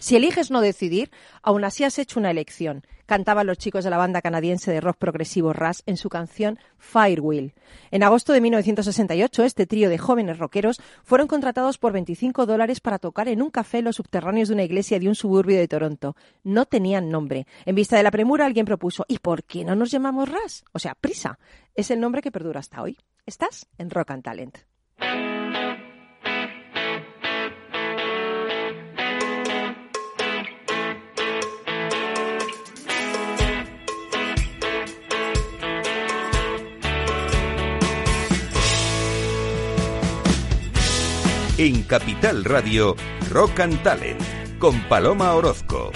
Si eliges no decidir, aún así has hecho una elección, cantaban los chicos de la banda canadiense de rock progresivo Rush en su canción Firewheel. En agosto de 1968, este trío de jóvenes rockeros fueron contratados por 25 dólares para tocar en un café en los subterráneos de una iglesia de un suburbio de Toronto. No tenían nombre. En vista de la premura, alguien propuso, ¿y por qué no nos llamamos Rush? O sea, Prisa. Es el nombre que perdura hasta hoy. Estás en Rock and Talent. En Capital Radio, Rock and Talent, con Paloma Orozco.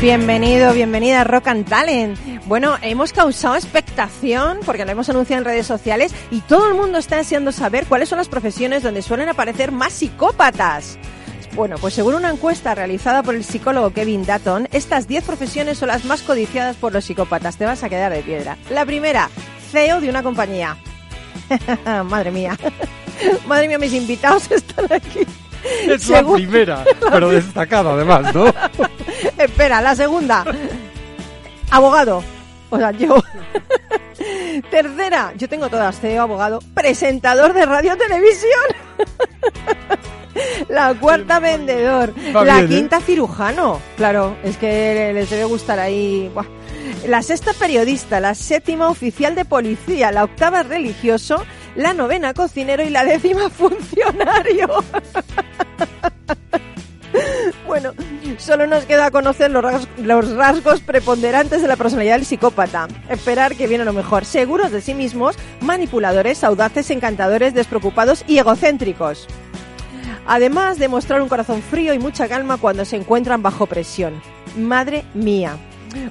Bienvenido, bienvenida a Rock and Talent. Bueno, hemos causado expectación porque lo hemos anunciado en redes sociales y todo el mundo está deseando saber cuáles son las profesiones donde suelen aparecer más psicópatas. Bueno, pues según una encuesta realizada por el psicólogo Kevin Dutton, estas 10 profesiones son las más codiciadas por los psicópatas. Te vas a quedar de piedra. La primera, CEO de una compañía. Madre mía. Madre mía, mis invitados están aquí. Es la primera, pero destacada además, ¿no? Espera, la segunda. Abogado. O sea, yo. Tercera, yo tengo todas, CEO, abogado, presentador de radio televisión. La cuarta vendedor. la ¿eh? quinta cirujano. Claro, es que les debe gustar ahí. Buah. La sexta periodista, la séptima oficial de policía, la octava religioso, la novena cocinero y la décima funcionario. Bueno, solo nos queda conocer los rasgos, preponderantes de la personalidad del psicópata. Esperar que viene lo mejor. Seguros de sí mismos, manipuladores, audaces, encantadores, despreocupados y egocéntricos. Además de mostrar un corazón frío y mucha calma cuando se encuentran bajo presión. Madre mía.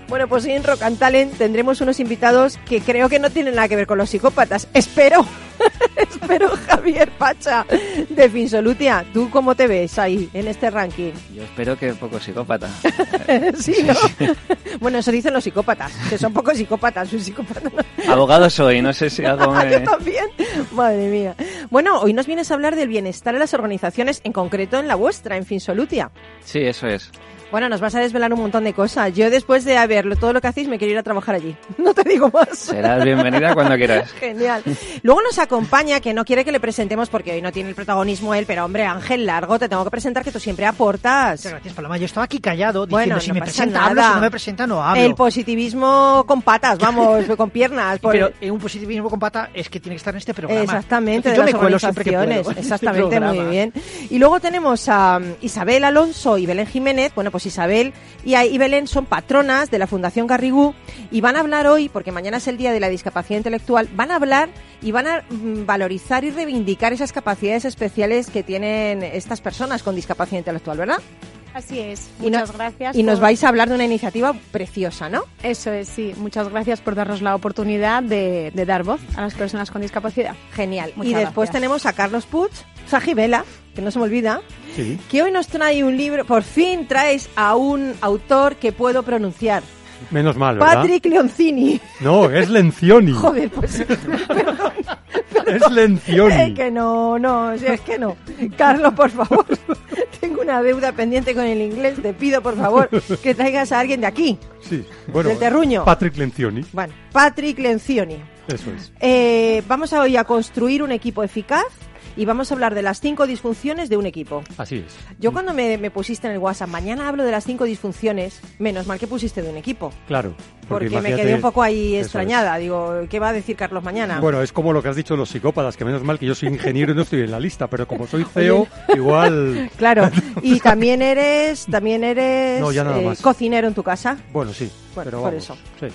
Bueno, pues hoy en Rock and Talent tendremos unos invitados que creo que no tienen nada que ver con los psicópatas. Espero, espero Javier Pacha de Finsolutia. ¿Tú cómo te ves ahí en este ranking? Yo espero que poco psicópata. sí, ¿no? bueno, eso dicen los psicópatas, que son pocos psicópatas. Un psicópata no. Abogado soy, no sé si algo me... Yo también. Madre mía. Bueno, hoy nos vienes a hablar del bienestar en las organizaciones, en concreto en la vuestra, en Finsolutia. Sí, eso es. Bueno, nos vas a desvelar un montón de cosas. Yo después de ver todo lo que hacéis me quiero ir a trabajar allí. No te digo más. Serás bienvenida cuando quieras. Genial. Luego nos acompaña, que no quiere que le presentemos porque hoy no tiene el protagonismo él, pero hombre, Ángel Largo, te tengo que presentar que tú siempre aportas. Muchas gracias, Paloma. Yo estaba aquí callado diciendo Bueno, si no me pasa presenta hablo, nada. si no me presenta no hablo. El positivismo con patas, vamos, con piernas. por- Pero eh, un positivismo con pata es que tiene que estar en este programa. Exactamente, de yo las me cuelo siempre que puedo este Exactamente, muy bien. Y luego tenemos a um, Isabel Alonso y Belén Jiménez. Bueno, pues Isabel y, y Belén son patronas de la Fundación Garrigú y van a hablar hoy, porque mañana es el Día de la Discapacidad Intelectual, van a hablar y van a mm, valorizar y reivindicar esas capacidades especiales que tienen estas personas con discapacidad intelectual, ¿verdad? Así es. Y no- Muchas gracias. Y nos vais a hablar de una iniciativa preciosa, ¿no? Eso es, sí. Muchas gracias por darnos la oportunidad de, de dar voz a las personas con discapacidad. Genial. Muchas y después gracias. tenemos a Carlos Puig, Sajibela, que no se me olvida, Sí. que hoy nos trae un libro, por fin traes a un autor que puedo pronunciar. Menos mal, ¿verdad? Patrick Leoncini. No, es Lencioni. Joder, pues Es Lencioni. es que no, no, es que no. Carlos, por favor, tengo una deuda pendiente con el inglés, te pido por favor que traigas a alguien de aquí. Sí, bueno. Del terruño. Patrick Lencioni, Bueno, Patrick Leoncini. eso es. Eh, vamos hoy a construir un equipo eficaz y vamos a hablar de las cinco disfunciones de un equipo. Así es. Yo cuando me, me pusiste en el WhatsApp, mañana hablo de las cinco disfunciones, menos mal que pusiste de un equipo. Claro. Porque, me quedé un poco ahí es. extrañada. Digo, ¿qué va a decir Carlos mañana? Bueno, es como lo que has dicho de los psicópatas, que menos mal que yo soy ingeniero y no estoy en la lista, pero como soy CEO, igual... Claro. Y también eres, también eres No, ya nada eh, más. cocinero en tu casa. Bueno, sí, Bueno, pero por vamos, eso. Sí.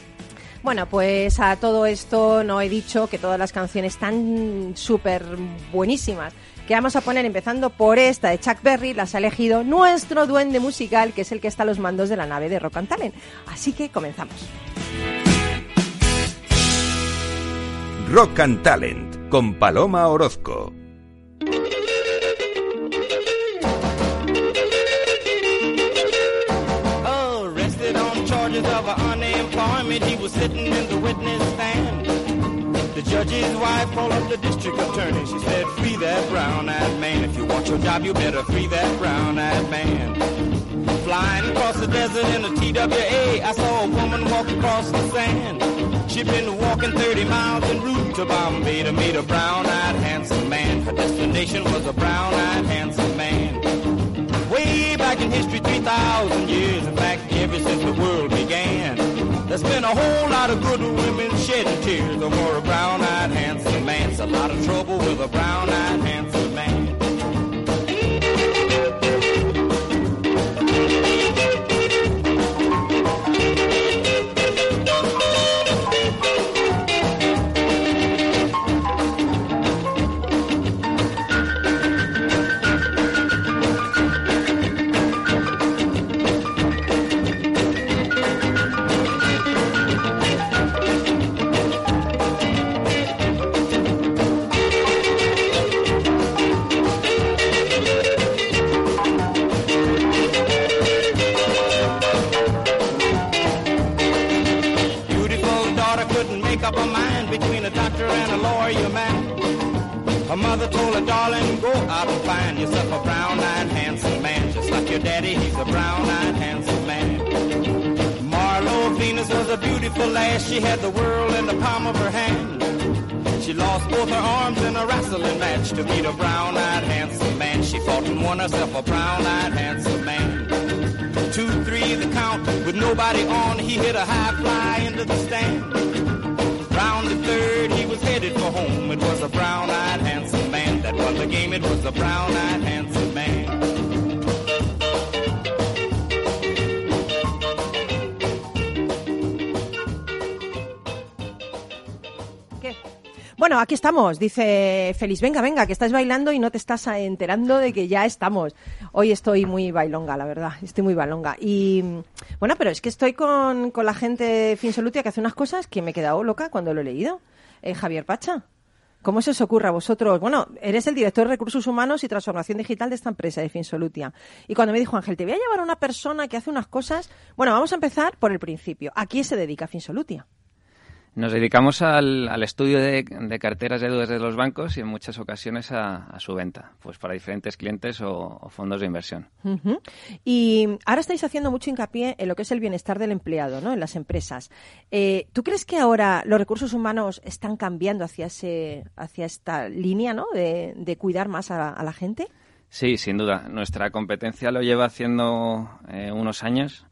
Bueno, pues a todo esto no he dicho que todas las canciones están súper buenísimas que vamos a poner empezando por esta de Chuck Berry, las ha elegido nuestro duende musical, que es el que está a los mandos de la nave de Rock and Talent. Así que comenzamos. Rock and Talent con Paloma Orozco. Arrested He was sitting in the witness stand. The judge's wife called up the district attorney. She said, free that brown-eyed man. If you want your job, you better free that brown-eyed man. Flying across the desert in a TWA, I saw a woman walk across the sand. She'd been walking 30 miles en route to Bombay to meet a brown-eyed handsome man. Her destination was a brown-eyed handsome man. Way back in history, 3,000 years, in fact, ever since the world began. There's been a whole lot of good women shedding tears over a brown-eyed handsome man. It's a lot of trouble with a brown-eyed handsome man. Venus was a beautiful lass. She had the world in the palm of her hand. She lost both her arms in a wrestling match to meet a brown-eyed handsome man. She fought and won herself a brown-eyed handsome man. Two, three, the count with nobody on. He hit a high fly into the stand. Round the third, he was headed for home. It was a brown-eyed handsome man that won the game. It was a brown-eyed handsome Bueno, aquí estamos, dice Feliz. Venga, venga, que estás bailando y no te estás enterando de que ya estamos. Hoy estoy muy bailonga, la verdad. Estoy muy bailonga. Y bueno, pero es que estoy con, con la gente de Finsolutia que hace unas cosas que me he quedado loca cuando lo he leído. Eh, Javier Pacha. ¿Cómo se os ocurre a vosotros? Bueno, eres el director de Recursos Humanos y Transformación Digital de esta empresa, de Finsolutia. Y cuando me dijo Ángel, te voy a llevar a una persona que hace unas cosas... Bueno, vamos a empezar por el principio. ¿A quién se dedica Finsolutia? Nos dedicamos al, al estudio de, de carteras de deudas de los bancos y en muchas ocasiones a, a su venta, pues para diferentes clientes o, o fondos de inversión. Y ahora estáis haciendo mucho hincapié en lo que es el bienestar del empleado, ¿no? En las empresas. Eh, ¿Tú crees que ahora los recursos humanos están cambiando hacia ese, hacia esta línea, ¿no? De, de cuidar más a, a la gente. Sí, sin duda. Nuestra competencia lo lleva haciendo eh, unos años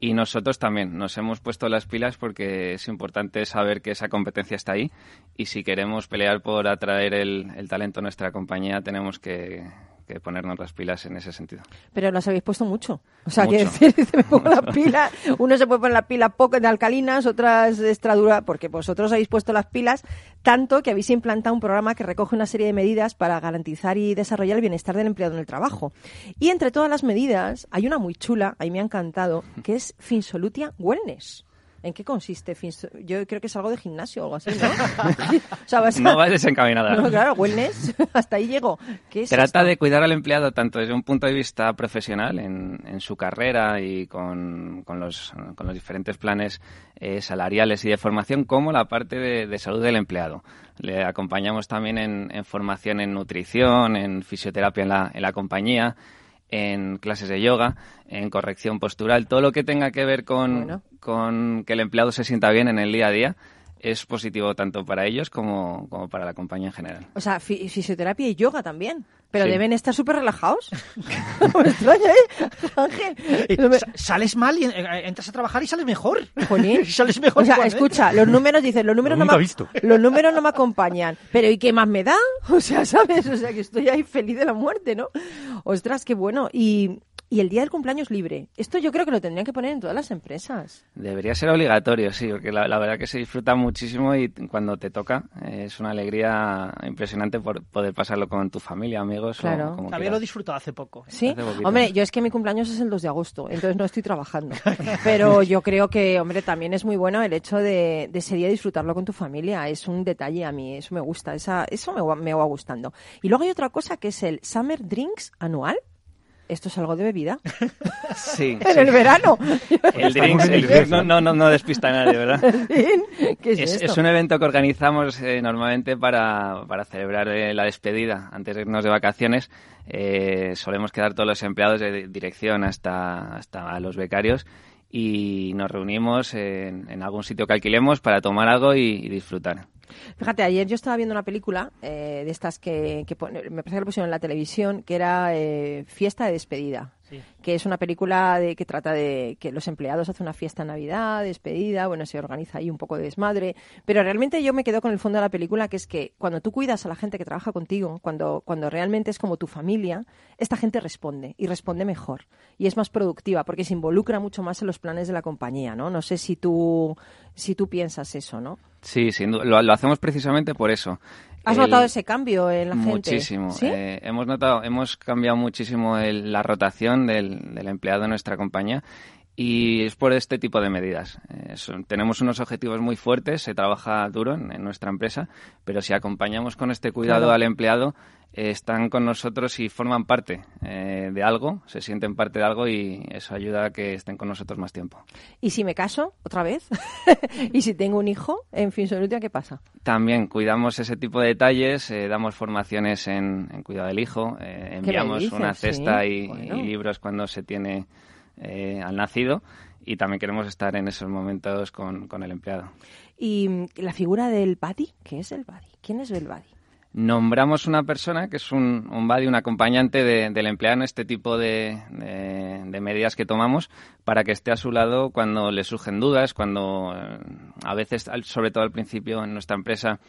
y nosotros también. Nos hemos puesto las pilas porque es importante saber que esa competencia está ahí y si queremos pelear por atraer el, el talento a nuestra compañía tenemos que, que ponernos las pilas en ese sentido. Pero las habéis puesto mucho. O sea, Mucho. que decir, me pongo la pila. Uno se puede poner la pila poco de alcalinas, otras de extra dura, porque vosotros habéis puesto las pilas tanto que habéis implantado un programa que recoge una serie de medidas para garantizar y desarrollar el bienestar del empleado en el trabajo. Y entre todas las medidas hay una muy chula, ahí me ha encantado, que es Finsolutia Wellness. ¿En qué consiste? Yo creo que es algo de gimnasio o algo así, ¿no? o sea, vas a- No vas desencaminada. No, claro, wellness, hasta ahí llego. ¿Qué es Trata esto? de cuidar al empleado tanto desde un punto de vista profesional en, en su carrera y con, con los, con los diferentes planes eh, salariales y de formación como la parte de, de salud del empleado. Le acompañamos también en, en formación en nutrición, en fisioterapia en la, en la compañía, en clases de yoga, en corrección postural, todo lo que tenga que ver con, Bueno. con que el empleado se sienta bien en el día a día es positivo tanto para ellos como, como para la compañía en general. O sea, fi- fisioterapia y yoga también. Pero Sí. deben estar súper relajados. me extraña, ¿eh? Ángel. Eh, No me- sa- sales mal y eh, entras a trabajar y sales mejor. Sales mejor. O sea, igualmente. escucha, los números, dicen, los números, no me, he visto. los números no me acompañan. Pero ¿y qué más me da? O sea, ¿sabes? O sea, que estoy ahí feliz de la muerte, ¿no? Ostras, qué bueno. Y, y el día del cumpleaños libre. Esto yo creo que lo tendrían que poner en todas las empresas. Debería ser obligatorio, sí, porque la, la verdad que se disfruta muchísimo y cuando te toca eh, es una alegría impresionante por poder pasarlo con tu familia, amigos Claro. o como También lo he disfrutado hace poco. Sí, Hace hombre, yo es que mi cumpleaños es el 2 de agosto, entonces no estoy trabajando. Pero yo creo que, hombre, también es muy bueno el hecho de, de ese día disfrutarlo con tu familia. Es un detalle a mí, eso me gusta, esa, eso me, me va gustando. Y luego hay otra cosa que es el Summer Drinks anual. ¿Esto es algo de bebida? Sí. en sí. el verano. El drinks, el drinks no, no, no, no despista a nadie, ¿verdad? ¿Qué es, Es, esto? es un evento que organizamos eh, normalmente para, para celebrar eh, la despedida antes de irnos de vacaciones. Eh, solemos quedar todos los empleados de dirección hasta, hasta los becarios y nos reunimos en, en algún sitio que alquilemos para tomar algo y, y disfrutar. Fíjate, ayer yo estaba viendo una película eh, de estas que, que me parece que lo pusieron en la televisión, que era eh, Fiesta de Despedida. Sí. que es una película de, que trata de que los empleados hacen una fiesta en Navidad, despedida, bueno, se organiza ahí un poco de desmadre, pero realmente yo me quedo con el fondo de la película, que es que cuando tú cuidas a la gente que trabaja contigo, cuando, cuando realmente es como tu familia, esta gente responde y responde mejor y es más productiva porque se involucra mucho más en los planes de la compañía, ¿no? No sé si tú, si tú piensas eso, ¿no? Sí, sin duda. Lo, lo hacemos precisamente por eso. ¿Has El- notado ese cambio en la gente? Muchísimo. ¿Sí? Eh, hemos notado, hemos cambiado muchísimo el- la rotación del, del empleado en nuestra compañía y es por este tipo de medidas. Eh, son- tenemos unos objetivos muy fuertes, se trabaja duro en, en nuestra empresa, pero si acompañamos con este cuidado Claro. al empleado, están con nosotros y forman parte eh, de algo, se sienten parte de algo y eso ayuda a que estén con nosotros más tiempo. ¿Y si me caso otra vez? ¿Y si tengo un hijo en Finsolutia, qué pasa? También cuidamos ese tipo de detalles, eh, damos formaciones en, en cuidado del hijo, eh, enviamos una cesta Sí, y, bueno. y libros cuando se tiene al nacido y también queremos estar en esos momentos con, con el empleado. ¿Y mm, la figura del buddy? ¿Qué es el buddy? ¿Quién es el buddy? Nombramos una persona que es un, un buddy, un acompañante de- del empleado en este tipo de, de- de medidas que tomamos para que esté a su lado cuando le surgen dudas, cuando eh, a veces, sobre todo al principio en nuestra empresa,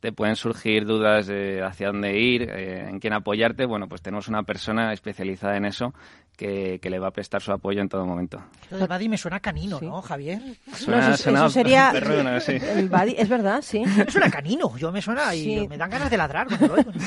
te pueden surgir dudas de hacia dónde ir, eh, en quién apoyarte. Bueno, pues tenemos una persona especializada en eso que, que le va a prestar su apoyo en todo momento. Del buddy me suena canino, Sí. ¿no, Javier? Suena- eso, suena eso sería perruno, sí. el buddy, es verdad, sí. Me suena canino, yo me suena y Sí. me dan ganas de ladrar cuando lo oigo.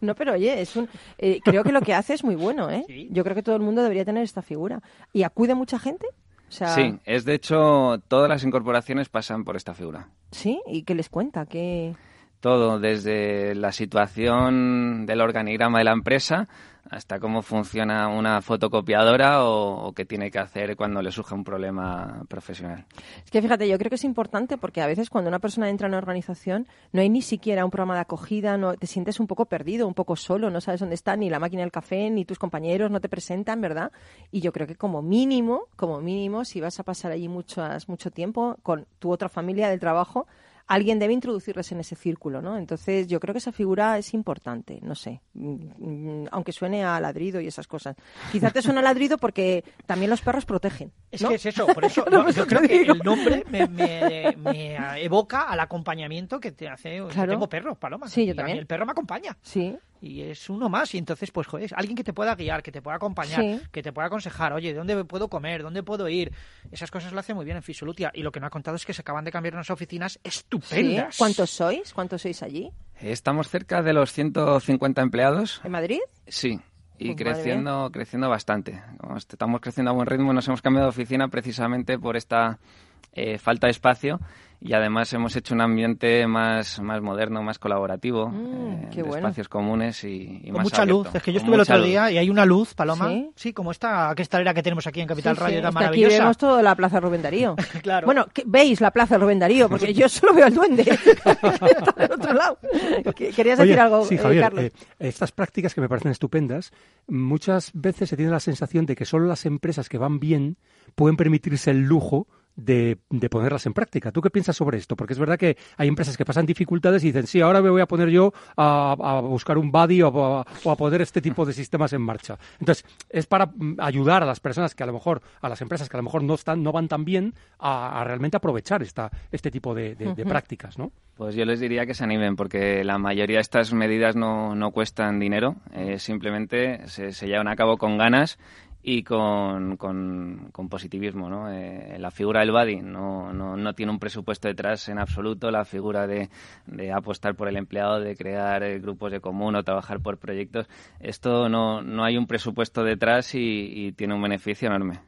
No, pero oye, es un, eh, creo que lo que hace es muy bueno, ¿eh? Sí. Yo creo que todo el mundo debería tener esta figura. ¿Y acude mucha gente? O sea, Sí, es de hecho, todas las incorporaciones pasan por esta figura. ¿Sí? ¿Y qué les cuenta? ¿Qué... Todo, desde la situación del organigrama de la empresa hasta cómo funciona una fotocopiadora o, qué tiene que hacer cuando le surge un problema profesional. Es que fíjate, yo creo que es importante porque a veces cuando una persona entra en una organización no hay ni siquiera un programa de acogida, no te sientes un poco perdido, un poco solo, no sabes dónde está ni la máquina del café, ni tus compañeros no te presentan, ¿verdad? Y yo creo que como mínimo, como mínimo, si vas a pasar allí muchas, mucho tiempo con tu otra familia del trabajo, alguien debe introducirles en ese círculo, ¿no? Entonces yo creo que esa figura es importante, no sé, mm, mm, aunque suene a ladrido y esas cosas. Quizá te suena a ladrido porque también los perros protegen. Es que es eso, por eso No, yo creo que el nombre me, me- me evoca al acompañamiento que te hace. yo Claro. tengo perros, Paloma. Sí, yo también. El perro me acompaña. Sí, Y es uno más. Y entonces, pues, joder, es alguien que te pueda guiar, que te pueda acompañar, Sí. que te pueda aconsejar. Oye, ¿dónde puedo comer? ¿Dónde puedo ir? Esas cosas lo hace muy bien en Fisolutia. Y lo que no ha contado es que se acaban de cambiar unas oficinas sí. estupendas. ¿Cuántos sois? ¿Cuántos sois allí? Estamos cerca de los 150 empleados. ¿En Madrid? Sí, y Pues creciendo, creciendo bastante. Estamos creciendo a buen ritmo, nos hemos cambiado de oficina precisamente por esta eh, falta de espacio y además hemos hecho un ambiente más, más moderno, más colaborativo, Mm, eh, qué de bueno. espacios comunes y, y Con más mucha abierto. luz. Es que yo Con estuve el otro luz. día y hay una luz, Paloma. ¿Sí? Sí, como esta cristalera que tenemos aquí en Capital Sí, Radio sí, es que aquí vemos toda la Plaza Rubén Darío. Claro. Bueno, ¿qué- veis la Plaza Rubén Darío, porque yo solo veo al duende. Está del otro lado. ¿Qué- ¿Querías decir Oye, algo, sí, eh, Javier, Carlos? eh, estas prácticas que me parecen estupendas, muchas veces se tiene la sensación de que solo las empresas que van bien pueden permitirse el lujo de, de ponerlas en práctica. ¿Tú qué piensas sobre esto? Porque es verdad que hay empresas que pasan dificultades y dicen, sí, ahora me voy a poner yo a, a buscar un buddy o a, o a poner este tipo de sistemas en marcha. Entonces, es para mm, ayudar a las personas que a lo mejor, a las empresas que a lo mejor no están, no van tan bien, a, a realmente aprovechar esta, este tipo de, de- de prácticas, ¿no? Pues yo les diría que se animen, porque la mayoría de estas medidas no, no cuestan dinero, eh, simplemente se, se llevan a cabo con ganas y con, con- positivismo. ¿no? Eh, la figura del buddy no, no, no tiene un presupuesto detrás en absoluto, la figura de, apostar por el empleado, de crear eh, grupos de común o trabajar por proyectos, esto no, no hay un presupuesto detrás y tiene un beneficio enorme.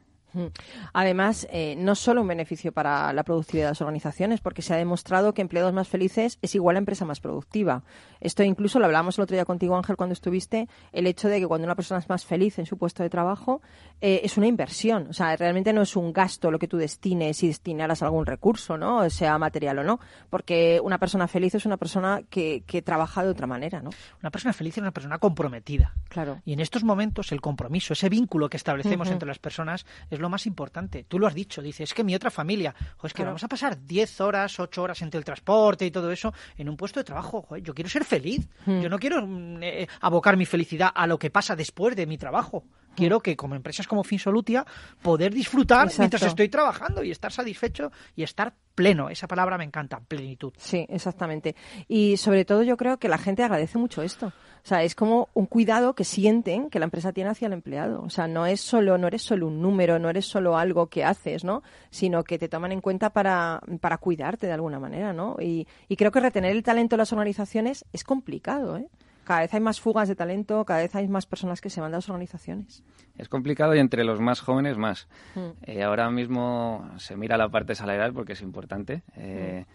Además, eh, no solo un beneficio para la productividad de las organizaciones, porque se ha demostrado que empleados más felices es igual a empresa más productiva. Esto incluso lo hablábamos el otro día contigo, Ángel, cuando estuviste, el hecho de que cuando una persona es más feliz en su puesto de trabajo, eh, es una inversión. O sea, realmente no es un gasto lo que tú destines y destinaras algún recurso, ¿no? Sea material o no. Porque una persona feliz es una persona que, que trabaja de otra manera, ¿no? Una persona feliz es una persona comprometida. Claro. Y en estos momentos el compromiso, ese vínculo que establecemos entre las personas es lo más importante. Tú lo has dicho, dices, es que mi otra familia, jo, es que Claro. vamos a pasar 10 horas, 8 horas entre el transporte y todo eso en un puesto de trabajo. Yo quiero ser feliz. Mm. Yo no quiero mm, eh, abocar mi felicidad a lo que pasa después de mi trabajo. Quiero que como empresas como Finsolutia poder disfrutar Exacto. mientras estoy trabajando y estar satisfecho y estar pleno. Esa palabra me encanta, plenitud. Sí, exactamente. Y sobre todo yo creo que la gente agradece mucho esto. O sea, es como un cuidado que sienten que la empresa tiene hacia el empleado. O sea, no es solo, no eres solo un número, no eres solo algo que haces, ¿no? Sino que te toman en cuenta para, para cuidarte de alguna manera, ¿no? Y, y creo que retener el talento en las organizaciones es complicado, ¿eh? Cada vez hay más fugas de talento, cada vez hay más personas que se van de las organizaciones. Es complicado y entre los más jóvenes más. Mm. Eh, ahora mismo se mira la parte salarial porque es importante, eh,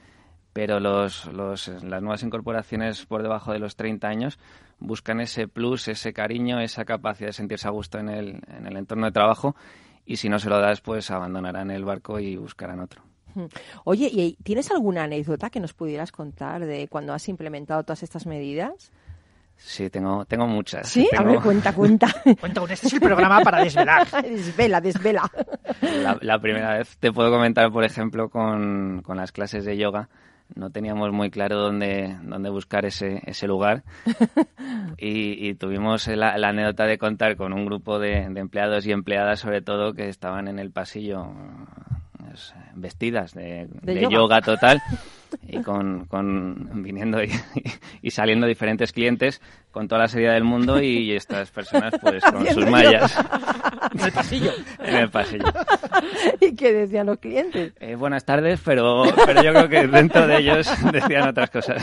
pero los, los- las nuevas incorporaciones por debajo de los 30 años buscan ese plus, ese cariño, esa capacidad de sentirse a gusto en el, en el entorno de trabajo y si no se lo das, pues abandonarán el barco y buscarán otro. Mm. Oye, ¿y tienes alguna anécdota que nos pudieras contar de cuando has implementado todas estas medidas? Sí, tengo, tengo muchas. Sí, a Tengo- ver, cuenta, cuenta. Cuenta este es el programa para desvelar. desvela, desvela. La, la primera vez te puedo comentar, por ejemplo, con, con las clases de yoga. No teníamos muy claro dónde, dónde buscar ese, ese lugar y, y tuvimos la, la anécdota de contar con un grupo de, de empleados y empleadas, sobre todo, que estaban en el pasillo pues, vestidas de, De de yoga. yoga. total y con, con viniendo y, saliendo diferentes clientes con toda la seriedad del mundo y estas personas pues con sus mallas En el pasillo. en el pasillo. ¿Y qué decían los clientes? Eh, buenas tardes, pero, pero yo creo que dentro de ellos decían otras cosas.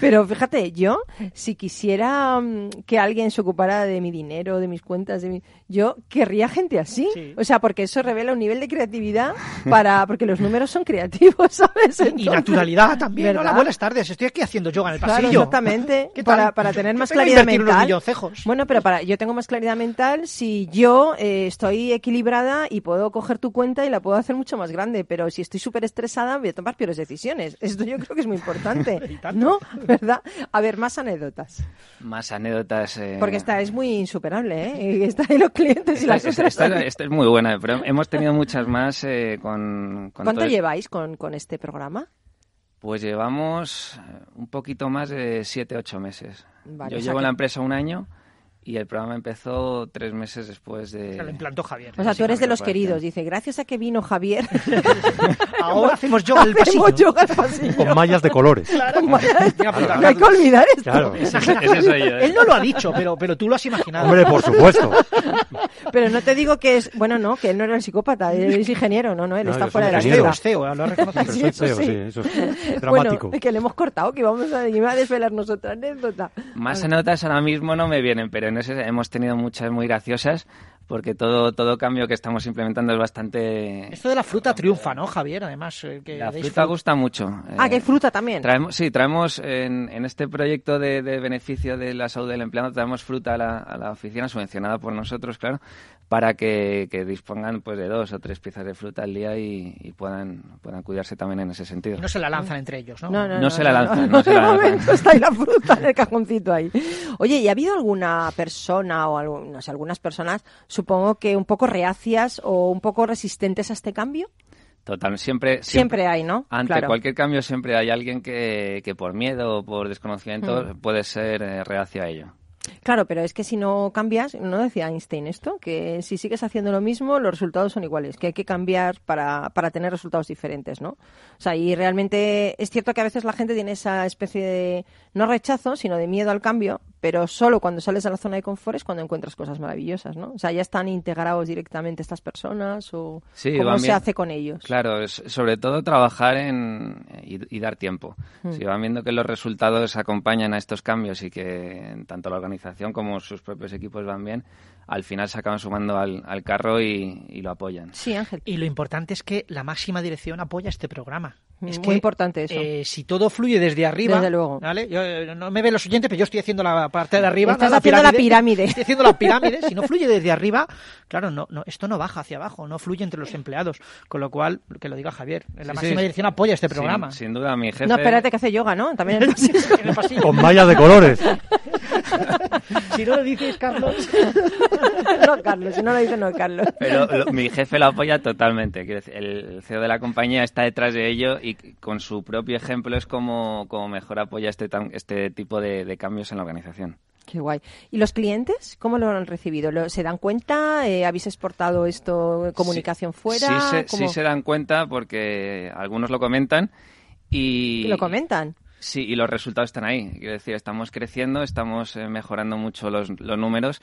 Pero fíjate, yo, si quisiera mm, que alguien se ocupara de mi dinero, de mis cuentas, de mi... yo querría gente así. Sí. O sea, porque eso revela un nivel de creatividad para... porque los números son creativos, ¿sabes? Y Entonces- naturalidad también. ¿Verdad? Hola, buenas tardes. Estoy aquí haciendo yoga en el Claro, pasillo. exactamente. ¿Qué tal? Para, para tener más claridad unos mental. Bueno, pero para yo tengo más claridad mental si yo eh, estoy equilibrada y puedo coger tu cuenta y la puedo hacer mucho más grande. Pero si estoy súper estresada, voy a tomar peores decisiones. Esto yo creo que es muy importante. ¿No? ¿Verdad? A ver, más anécdotas. Más anécdotas. eh, Porque esta es muy insuperable, ¿eh? Está ahí los clientes y esta, las esta- esta- esta es muy buena, pero hemos tenido muchas más eh, con, con ¿Cuánto lleváis con, con este programa? Pues llevamos eh, un poquito más de siete, ocho meses. Vale, Yo o sea llevo en que- la empresa un año y el programa empezó tres meses después de... Se lo implantó Javier. O sea, tú eres de los queridos. Dice, gracias a que vino Javier, Ahora hacemos yoga el pasillo. hacemos yoga al pasillo. Con mallas de colores. Bien apuntado. No hay que olvidar esto. Claro. Ese soy yo. ¿eh? Él no lo ha dicho, pero, pero tú lo has imaginado. Hombre, por supuesto. Pero no te digo que es... Bueno, no, que él no era el psicópata, él es ingeniero, no, no, él No, está fuera de la es feo, lo has reconocido. Sí, eso feo, sí. sí, eso es dramático. Bueno, que le hemos cortado, que vamos a, iba a desvelarnos otra anécdota. Más anécdotas ahora mismo no me vienen, pero en ese hemos tenido muchas muy graciosas porque todo, todo cambio que estamos implementando es bastante... Esto de la fruta triunfa, ¿no, Javier? Además, eh, que La fruta fruta. gusta mucho. Ah, eh, que hay fruta también. Traemos, sí, traemos en, en este proyecto de, de beneficio de la salud del empleado, traemos fruta a la, a la oficina, subvencionada por nosotros, claro, para que, que dispongan pues de dos o tres piezas de fruta al día y, y puedan, puedan cuidarse también en ese sentido. Y no se la lanzan entre ellos, ¿no? No, no, No se la lanzan, no se la lanzan. momento está ahí la fruta en el cajoncito ahí. Oye, ¿y ha habido alguna persona o algo- no sé, algunas personas, supongo que un poco reacias o un poco resistentes a este cambio? Total, siempre, Siempre hay, ¿no? Ante Claro. cualquier cambio siempre hay alguien que, que por miedo o por desconocimiento Mm. puede ser eh, reacio a ello. Claro, pero es que si no cambias, ¿no decía Einstein esto? Que si sigues haciendo lo mismo, los resultados son iguales, que hay que cambiar para, para tener resultados diferentes, ¿no? O sea, y realmente es cierto que a veces la gente tiene esa especie de, no rechazo, sino de miedo al cambio, pero solo cuando sales a la zona de confort es cuando encuentras cosas maravillosas, ¿no? O sea, ya están integrados directamente estas personas o Sí, cómo se hace con ellos. Claro, es sobre todo trabajar en, y, y dar tiempo. Mm. Si van viendo que los resultados acompañan a estos cambios y que tanto la organización como sus propios equipos van bien, al final se acaban sumando al, al carro y, y lo apoyan. Sí, Ángel. Y lo importante es que la máxima dirección apoya este programa. Es Muy que, importante eso. eh, si todo fluye desde arriba, Desde luego. ¿vale? Yo, eh, no me ven los oyentes, pero yo estoy haciendo la parte de arriba. Estás ¿no? haciendo la pirámide. Estoy haciendo la pirámide. Si no fluye desde arriba, claro, no, no, esto no baja hacia abajo, no fluye entre los empleados. Con lo cual, que lo diga Javier, la Sí, máxima sí. dirección apoya este programa. Sin, duda, mi jefe. No, espérate que hace yoga, ¿no? También en el pasillo. En el pasillo. Con mallas de colores. Si no lo dices, Carlos. no, Carlos, si no lo dice, no, Carlos. Pero lo- mi jefe lo apoya totalmente. Quiero decir, el CEO de la compañía está detrás de ello y con su propio ejemplo es como, como mejor apoya este, este tipo de, de cambios en la organización. Qué guay. ¿Y los clientes cómo lo han recibido? ¿Lo- ¿Se dan cuenta? Eh, ¿Habéis exportado esto, comunicación fuera? Sí se, ¿Cómo? sí se dan cuenta porque algunos lo comentan y... ¿Y lo comentan? Sí, y los resultados están ahí. Quiero decir, estamos creciendo, estamos eh, mejorando mucho los, los números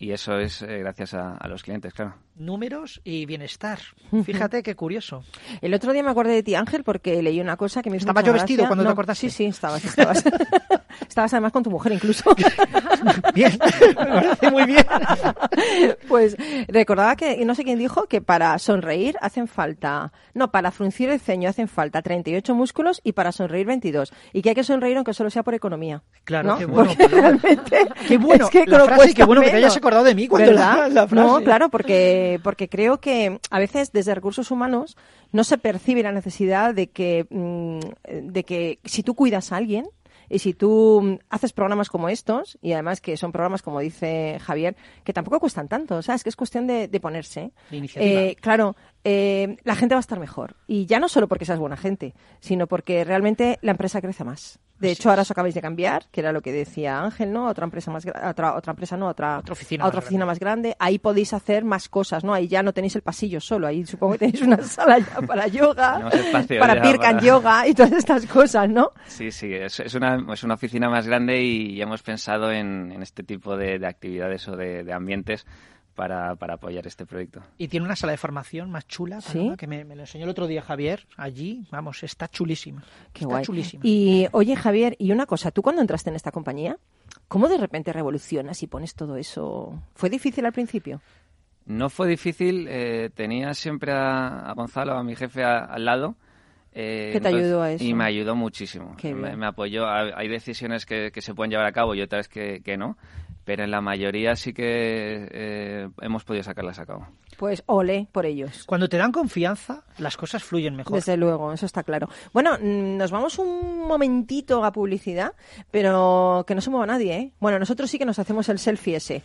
y eso es eh, gracias a, a los clientes, claro. Números y bienestar. Fíjate qué curioso. El otro día me acordé de ti, Ángel, porque leí una cosa que me hizo ¿Estaba yo vestido gracia. cuando te No, acordaste? Sí, sí, estabas. Estabas, estabas además con tu mujer incluso. Bien, me parece muy bien. Pues recordaba que, no sé quién dijo, que para sonreír hacen falta, no, para fruncir el ceño hacen falta 38 músculos y para sonreír 22. Y que hay que sonreír aunque solo sea por economía. Claro, ¿no? qué bueno, Porque realmente Qué bueno, es que la frase, cuesta qué bueno que te hayas acordado de mí cuando la- ¿Verdad? la frase. No, claro, porque, porque creo que a veces desde recursos humanos no se percibe la necesidad de que, mm, de que si tú cuidas a alguien, y si tú mm, haces programas como estos, y además que son programas, como dice Javier, que tampoco cuestan tanto, ¿sabes? Que es cuestión de, de ponerse. De iniciativa. Eh, claro, eh, la gente va a estar mejor. Y ya no solo porque seas buena gente, sino porque realmente la empresa crece más. De hecho, ahora os acabáis de cambiar, que era lo que decía Ángel, ¿no? Otra empresa más, otra, otra empresa, no, otra, Otra oficina a otra más oficina grande. más grande. Ahí podéis hacer más cosas, ¿no? Ahí ya no tenéis el pasillo solo, ahí supongo que tenéis una sala ya para yoga, espacio para Pirkan para- yoga y todas estas cosas, ¿no? Sí, sí, es, es, una, es una oficina más grande y hemos pensado en, en este tipo de, de actividades o de, de ambientes para, para apoyar este proyecto. Y tiene una sala de formación más chula, ¿Sí? Paloma, que me, me lo enseñó el otro día Javier. Allí, vamos, está chulísima. Qué está guay. chulísima. Y oye, Javier, y una cosa, tú cuando entraste en esta compañía, ¿cómo de repente revolucionas y pones todo eso? ¿Fue difícil al principio? No fue difícil, eh, tenía siempre a, a Gonzalo, a mi jefe, a- al lado. Eh, ¿Qué te ayudó a eso? Y me ayudó muchísimo. Me, apoyó. Ha- Hay decisiones que, que se pueden llevar a cabo y otras que, que no, pero en la mayoría sí que eh, hemos podido sacarlas a cabo. Pues ole por ellos. Cuando te dan confianza, las cosas fluyen mejor. Desde luego, eso está claro. Bueno, mm, nos vamos un momentito a publicidad, pero que no se mueva nadie, ¿eh? Bueno, nosotros sí que nos hacemos el selfie ese.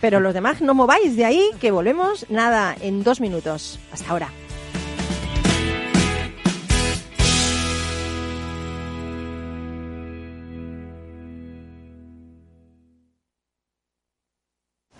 Pero los demás no mováis de ahí, que volvemos, nada, en dos minutos. Hasta ahora.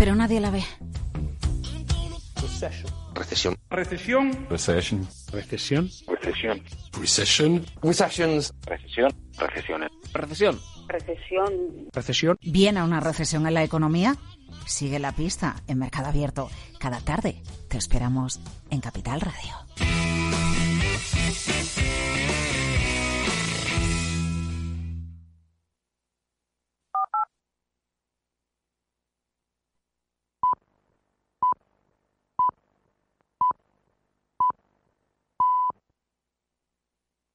Pero nadie la ve. Recesión. Recesión. Recesión. Recesión. Recession. Recessions. Recesión. Recesiones. Recesión. Recesión. Recesión. ¿Viene una recesión en la economía? Sigue la pista en Mercado Abierto. Cada tarde te esperamos en Capital Radio.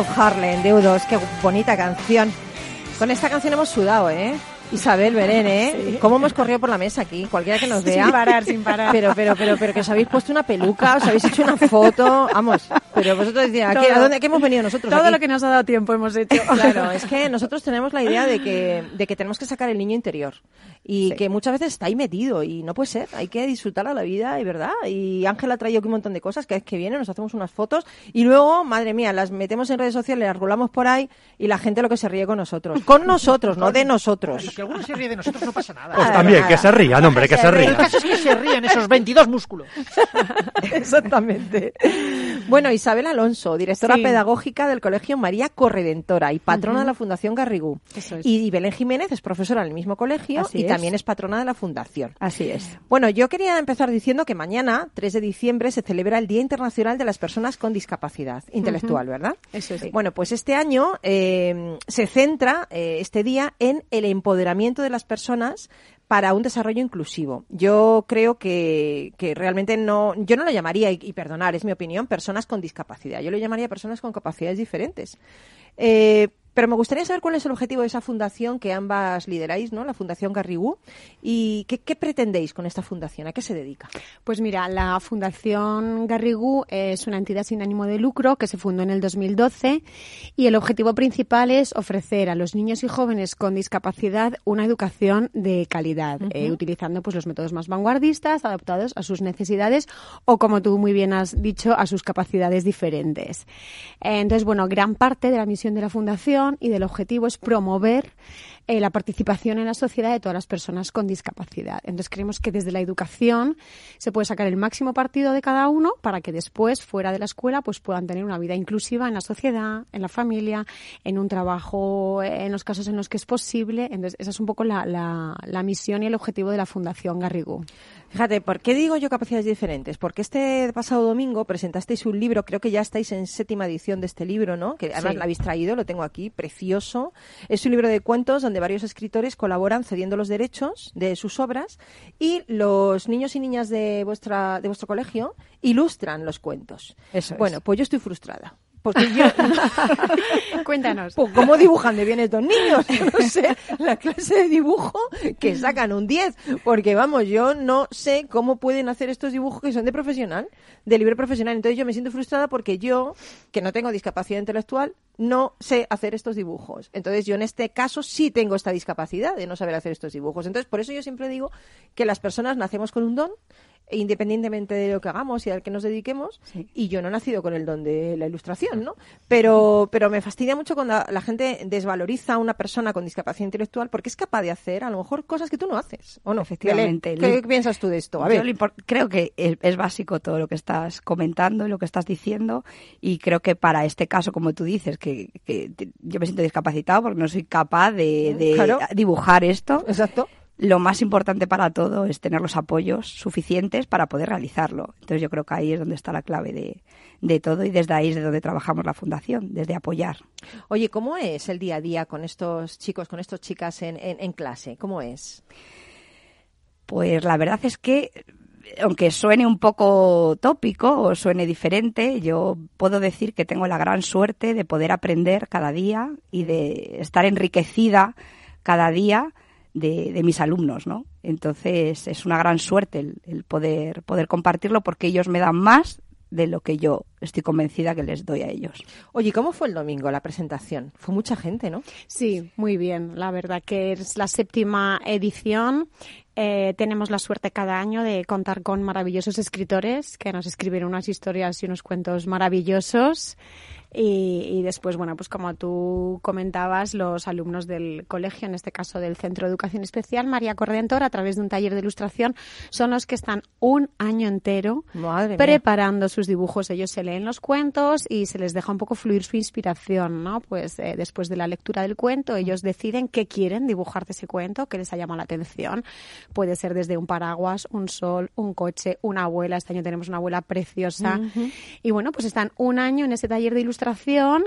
Angel of Harlem, de U2, qué bonita canción. Con esta canción hemos sudado, ¿eh? Isabel Berén, ¿eh? Sí. ¿Cómo hemos corrido por la mesa aquí? Cualquiera que nos Sin vea. parar, sin parar. Pero, pero, pero, pero que os habéis puesto una peluca, os habéis hecho una foto. Vamos, pero vosotros decís, ¿a, qué, a dónde qué hemos venido nosotros? Todo aquí? lo que nos ha dado tiempo hemos hecho. Claro, es que nosotros tenemos la idea de que, de que tenemos que sacar el niño interior y que muchas veces está ahí metido y no puede ser, hay que disfrutar a la vida y verdad. Y Ángel ha traído aquí un montón de cosas, que vez que viene nos hacemos unas fotos y luego, madre mía, las metemos en redes sociales, las rolamos por ahí y la gente lo que se ríe con nosotros. Con nosotros, no de nosotros. Si alguno se ríe de nosotros no pasa nada. Pues también, que se rían, hombre, que se El rían. caso es que se ríen esos 22 músculos. Exactamente. Bueno, Isabel Alonso, directora Sí. pedagógica del Colegio María Corredentora y patrona de la Fundación Garrigú. Eso es. Y Belén Jiménez es profesora en el mismo colegio Así y es. también es patrona de la Fundación. Así es. Bueno, yo quería empezar diciendo que mañana, 3 de diciembre, se celebra el Día Internacional de las Personas con Discapacidad Intelectual. ¿verdad? Eso es. Bueno, pues este año eh, se centra eh, este día en el empoderamiento de las personas para un desarrollo inclusivo. Yo creo que, que realmente no, yo no lo llamaría, y, perdonar, es mi opinión, personas con discapacidad. Yo lo llamaría personas con capacidades diferentes. Eh, pero me gustaría saber cuál es el objetivo de esa fundación que ambas lideráis, ¿no? La Fundación Garrigú. ¿Y qué, qué pretendéis con esta fundación? ¿A qué se dedica? Pues mira, la Fundación Garrigú es una entidad sin ánimo de lucro que se fundó en el 2012 y el objetivo principal es ofrecer a los niños y jóvenes con discapacidad una educación de calidad, eh, utilizando pues los métodos más vanguardistas, adaptados a sus necesidades o, como tú muy bien has dicho, a sus capacidades diferentes. Eh, Entonces, bueno, gran parte de la misión de la Fundación y del objetivo es promover eh, la participación en la sociedad de todas las personas con discapacidad. Entonces creemos que desde la educación se puede sacar el máximo partido de cada uno para que después, fuera de la escuela, pues puedan tener una vida inclusiva en la sociedad, en la familia, en un trabajo, eh, en los casos en los que es posible. Entonces esa es un poco la, la- la misión y el objetivo de la Fundación Garrigú. Fíjate, ¿por qué digo yo capacidades diferentes? Porque este pasado domingo presentasteis un libro, creo que ya estáis en séptima edición de este libro, ¿no? Que además Sí. lo habéis traído, lo tengo aquí, precioso. Es un libro de cuentos donde varios escritores colaboran cediendo los derechos de sus obras y los niños y niñas de vuestra de vuestro colegio ilustran los cuentos. Eso es. Bueno, pues yo estoy frustrada. Porque yo, Cuéntanos. Pues, ¿Cómo dibujan de bien estos niños? Yo no sé la clase de dibujo que sacan un 10. Porque vamos, yo no sé cómo pueden hacer estos dibujos que son de profesional, de libre profesional. Entonces yo me siento frustrada porque yo, que no tengo discapacidad intelectual, no sé hacer estos dibujos. Entonces yo en este caso sí tengo esta discapacidad de no saber hacer estos dibujos. Entonces por eso yo siempre digo que las personas nacemos con un don independientemente de lo que hagamos y al que nos dediquemos, y yo no he nacido con el don de la ilustración, ¿no? Pero, pero me fastidia mucho cuando la, gente desvaloriza a una persona con discapacidad intelectual porque es capaz de hacer a lo mejor cosas que tú no haces, ¿o no? Efectivamente. ¿Qué piensas tú de esto? A ver. creo que es, es básico todo lo que estás comentando y lo que estás diciendo y creo que para este caso, como tú dices, que, que yo me siento discapacitado porque no soy capaz de, de Claro. dibujar esto. Exacto. Lo más importante para todo es tener los apoyos suficientes para poder realizarlo. Entonces yo creo que ahí es donde está la clave de, de todo y desde ahí es de donde trabajamos la fundación, desde apoyar. Oye, ¿cómo es el día a día con estos chicos, con estas chicas en, en, en clase? ¿Cómo es? Pues la verdad es que, aunque suene un poco tópico o suene diferente, yo puedo decir que tengo la gran suerte de poder aprender cada día y de estar enriquecida cada día de, de mis alumnos, ¿no? Entonces es una gran suerte el, el poder, poder compartirlo porque ellos me dan más de lo que yo estoy convencida que les doy a ellos. Oye, ¿cómo fue el domingo la presentación? Fue mucha gente, ¿no? Sí, muy bien. La verdad que es la séptima edición. Eh, tenemos la suerte cada año de contar con maravillosos escritores que nos escriben unas historias y unos cuentos maravillosos. Y, y después, bueno, pues como tú comentabas, los alumnos del colegio, en este caso del Centro de Educación Especial, María Corredentor, a través de un taller de ilustración, son los que están un año entero Madre mía. preparando sus dibujos. Ellos se leen los cuentos y se les deja un poco fluir su inspiración, ¿no? Pues eh, después de la lectura del cuento, ellos deciden qué quieren dibujar de ese cuento, qué les ha llamado la atención. Puede ser desde un paraguas, un sol, un coche, una abuela. Este año tenemos una abuela preciosa. Y bueno, pues están un año en ese taller de ilustración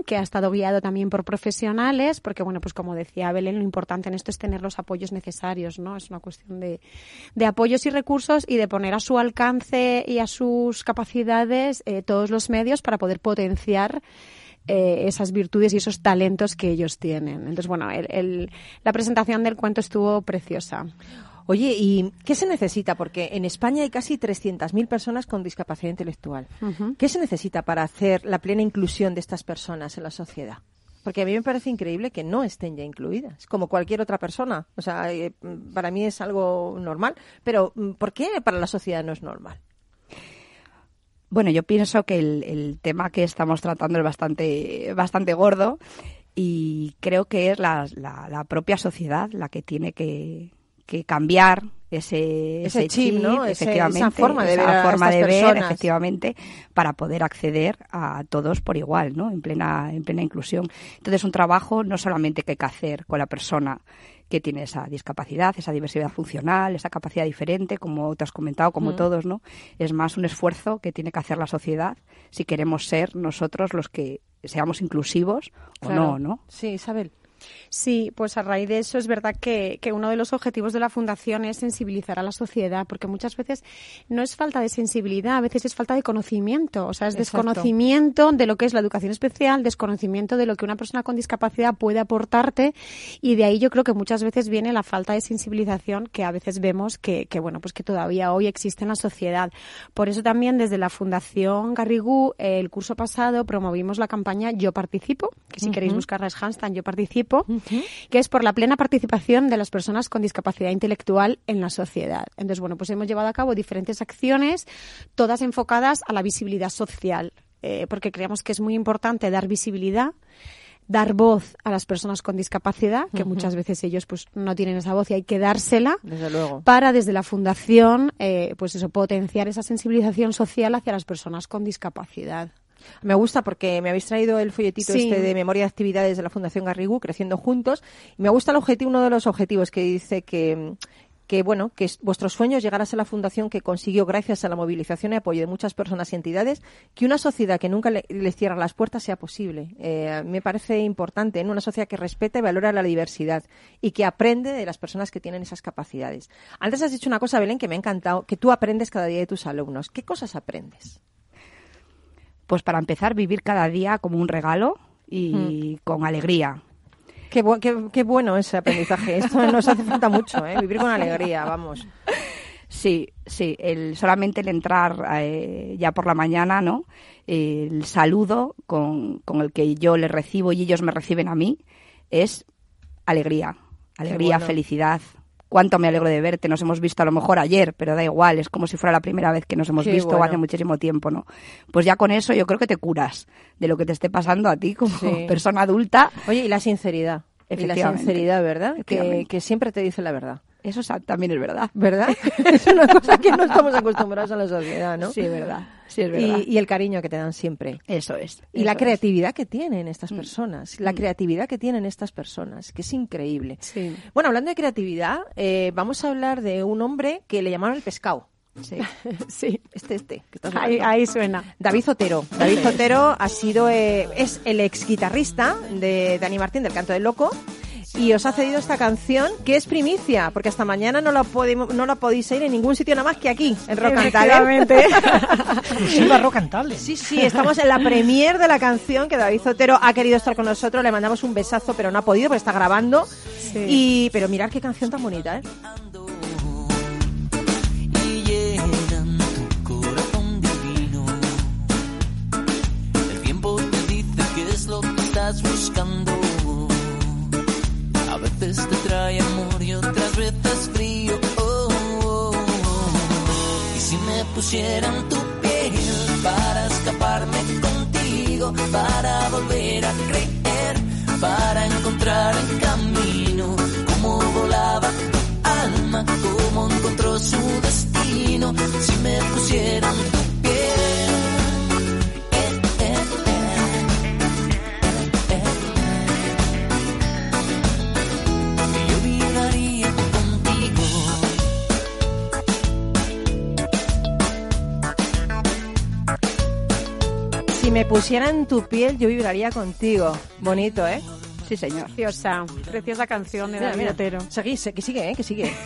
que ha estado guiado también por profesionales, porque bueno, pues como decía Belén, lo importante en esto es tener los apoyos necesarios, ¿no? Es una cuestión de, de apoyos y recursos y de poner a su alcance y a sus capacidades eh, todos los medios para poder potenciar eh, esas virtudes y esos talentos que ellos tienen. Entonces, bueno, el- la presentación del cuento estuvo preciosa. Oye, ¿y qué se necesita? Porque en España hay casi 300.000 personas con discapacidad intelectual. ¿Qué se necesita para hacer la plena inclusión de estas personas en la sociedad? Porque a mí me parece increíble que no estén ya incluidas, como cualquier otra persona. O sea, eh, para mí es algo normal, pero mm, ¿por qué para la sociedad no es normal? Bueno, yo pienso que el, el tema que estamos tratando es bastante, bastante gordo y creo que es la, la- la propia sociedad la que tiene que, que cambiar ese, Ese chip, ¿no? Efectivamente, esa forma de esa ver a forma estas de ver, personas. efectivamente, para poder acceder a todos por igual, ¿no? En plena, en plena inclusión. Entonces, un trabajo no solamente que hay que hacer con la persona que tiene esa discapacidad, esa diversidad funcional, esa capacidad diferente, como te has comentado, como Mm. todos, ¿no? Es más un esfuerzo que tiene que hacer la sociedad si queremos ser nosotros los que seamos inclusivos o no, ¿no? Sí, Isabel. Sí, pues a raíz de eso es verdad que, que uno de los objetivos de la Fundación es sensibilizar a la sociedad, porque muchas veces no es falta de sensibilidad, a veces es falta de conocimiento, o sea, es Exacto. desconocimiento de lo que es la educación especial, desconocimiento de lo que una persona con discapacidad puede aportarte y de ahí yo creo que muchas veces viene la falta de sensibilización que a veces vemos que, que, bueno, pues que todavía hoy existe en la sociedad. Por eso también desde la Fundación Garrigou, eh, el curso pasado promovimos la campaña Yo Participo, que si queréis buscarla es hashtag Yo Participo, que es por la plena participación de las personas con discapacidad intelectual en la sociedad. Entonces, bueno, pues hemos llevado a cabo diferentes acciones, todas enfocadas a la visibilidad social, eh, porque creemos que es muy importante dar visibilidad dar voz a las personas con discapacidad, que muchas veces ellos pues no tienen esa voz y hay que dársela Desde luego. para desde la fundación eh, pues eso potenciar esa sensibilización social hacia las personas con discapacidad. Me gusta porque me habéis traído el folletito Sí. este de memoria de actividades de la Fundación Garrigou, Creciendo Juntos. Y me gusta el objetivo, uno de los objetivos que dice que, que bueno, que es vuestro sueño es llegar a ser la fundación que consiguió, gracias a la movilización y apoyo de muchas personas y entidades, que una sociedad que nunca le, les cierra las puertas sea posible. Eh, me parece importante, en una sociedad que respeta y valora la diversidad y que aprende de las personas que tienen esas capacidades. Antes has dicho una cosa, Belén, que me ha encantado, que tú aprendes cada día de tus alumnos. ¿Qué cosas aprendes? Pues para empezar, vivir cada día como un regalo y con alegría. Qué, bu- qué- qué bueno ese aprendizaje. Esto nos hace falta mucho, ¿eh? Vivir con alegría, vamos. Sí, sí, el, solamente el entrar eh, ya por la mañana, ¿no? El saludo con, con el que yo les recibo y ellos me reciben a mí es alegría, alegría, bueno. felicidad. Cuánto me alegro de verte, nos hemos visto a lo mejor ayer, pero da igual, es como si fuera la primera vez que nos hemos visto bueno. hace muchísimo tiempo, ¿no? Pues ya con eso yo creo que te curas de lo que te esté pasando a ti como Sí. persona adulta. Oye, y la sinceridad. Y la sinceridad, ¿verdad? Que, que siempre te dice la verdad. Eso también es verdad. ¿Verdad? es una cosa que no estamos acostumbrados a la sociedad, ¿no? Sí, verdad. Sí, es verdad. Y, y el cariño que te dan siempre. Eso es. Y la es. Mm. creatividad que tienen estas personas. La creatividad que tienen estas personas, que es increíble. Sí. Bueno, hablando de creatividad, eh, vamos a hablar de un hombre que le llamaron el pescado. Sí. sí. Este, este. que estás ahí suena. David Otero. David Otero ha sido, eh, es el ex guitarrista de Dani Martín del Canto del Loco y os ha cedido esta canción que es primicia, porque hasta mañana no la, podemos, no la podéis ir en ningún sitio nada más que aquí, en Rock. Exclusiva Rock and. Sí, sí, estamos en la premier de la canción que David Otero ha querido estar con nosotros, le mandamos un besazo, pero no ha podido porque está grabando. Y, pero mirad qué canción tan bonita, ¿eh? y A veces te trae amor y otras veces frío. Oh, oh, oh. Y si me pusieran tu piel para escaparme contigo, para volver a creer, para encontrar el camino, como volaba tu alma, como encontró su destino, si me pusieran me pusiera en tu piel, yo vibraría contigo. Bonito, ¿eh? Sí, señor. Preciosa, preciosa canción de Mira, David mira. Otero. Seguí, se- que sigue, ¿eh? Que sigue.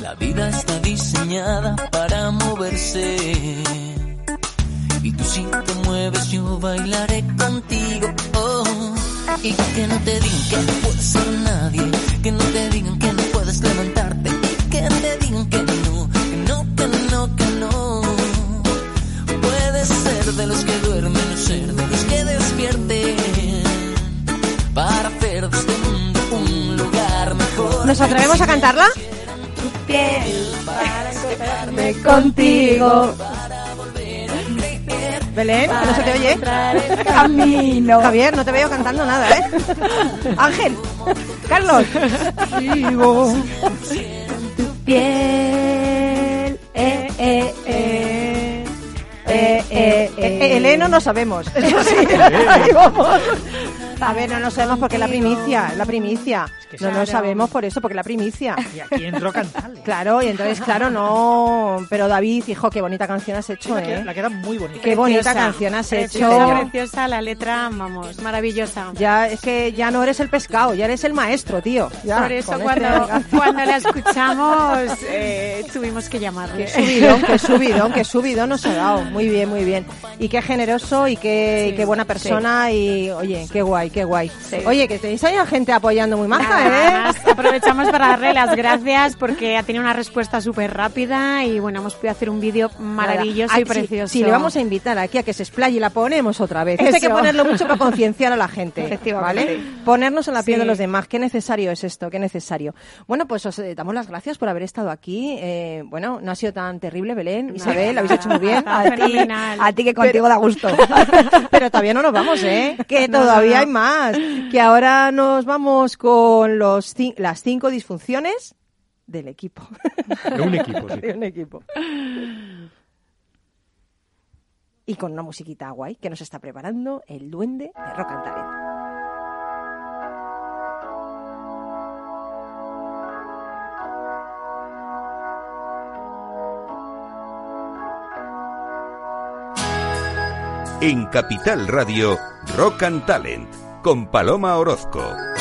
La vida está diseñada para moverse. Y tú si te mueves, yo bailaré contigo. Oh, y que no te digan que no puedes ser nadie. Que no te digan que no puedes levantarte. Y que te digan de los que duermen ser de los que despierten. Para hacer de este mundo un lugar mejor. ¿Nos atrevemos a cantarla? piel para encontrarme contigo. para volver a creer, Belén, que no se te oye. Camino. Javier, no te veo cantando nada, ¿eh? Ángel, Carlos. Vivo piel, eh, eh, eh. Eh, eh, eh, Eleno no sabemos. Eso sí, ahí vamos. A ver, no lo sabemos porque es la primicia, es la primicia. no lo claro. sabemos por eso, porque es la primicia. Y aquí entró Cantale. Claro, y entonces, claro, no. Pero David, hijo, qué bonita canción has hecho, ¿eh? la queda muy bonita. Qué bonita canción has preciosa, hecho. Preciosa, la letra, vamos, maravillosa. Ya, es que ya no eres el pescado, ya eres el maestro, tío. Ya, Por eso con cuando, este- cuando la escuchamos eh, tuvimos que llamarle. Qué subidón, qué subidón, qué subidón nos ha dado. Muy bien, muy bien. Y qué generoso y qué, Sí, y qué buena persona y, oye, qué guay, qué guay. Oye, que tenéis ahí a gente apoyando muy maja, ¿eh? Aprovechamos para darle las gracias porque ha tenido una respuesta súper rápida y bueno, hemos podido hacer un vídeo maravilloso y Ay, sí, precioso. Sí, le vamos a invitar aquí a que se explaye y la ponemos otra vez. Hay que ponerlo mucho para concienciar a la gente, Efectivamente. ¿vale? Ponernos en la piel de los demás. Qué necesario es esto, qué necesario. Bueno, pues os eh, damos las gracias por haber estado aquí. Eh, bueno, no ha sido tan terrible, Belén, Isabel, lo habéis hecho muy bien. A ti, Fenomenal. a ti que contigo da gusto. Pero todavía no nos vamos, ¿eh? Que No, todavía no, no. hay más. Que ahora nos vamos con los las cinco disfunciones del equipo. De un equipo, sí. De un equipo. Y con una musiquita guay que nos está preparando el duende de Rock and Talent. En Capital Radio, Rock and Talent, con Paloma Orozco.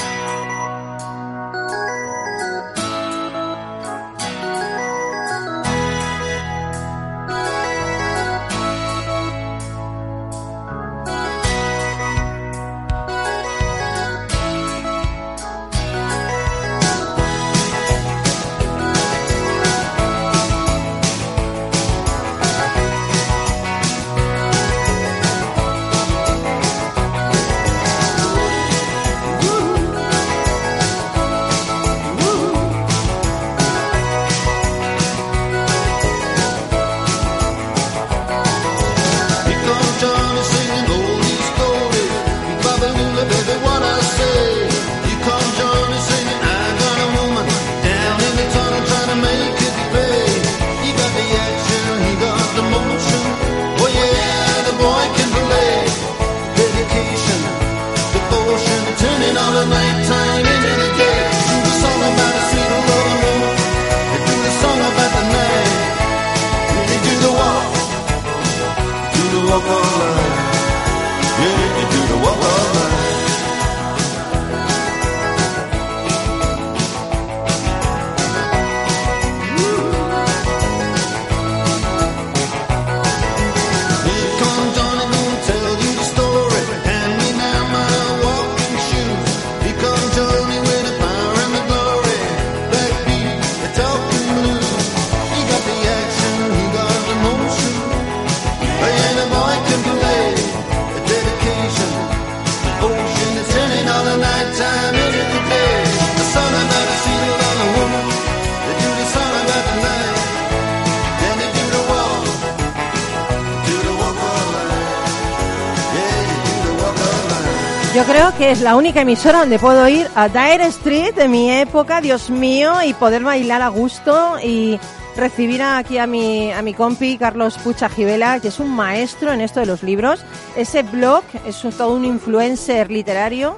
Es la única emisora donde puedo ir a Dire Street de mi época, Dios mío, y poder bailar a gusto y recibir aquí a mi, a mi compi Carlos Pucha Givela, que es un maestro en esto de los libros. Ese blog es todo un influencer literario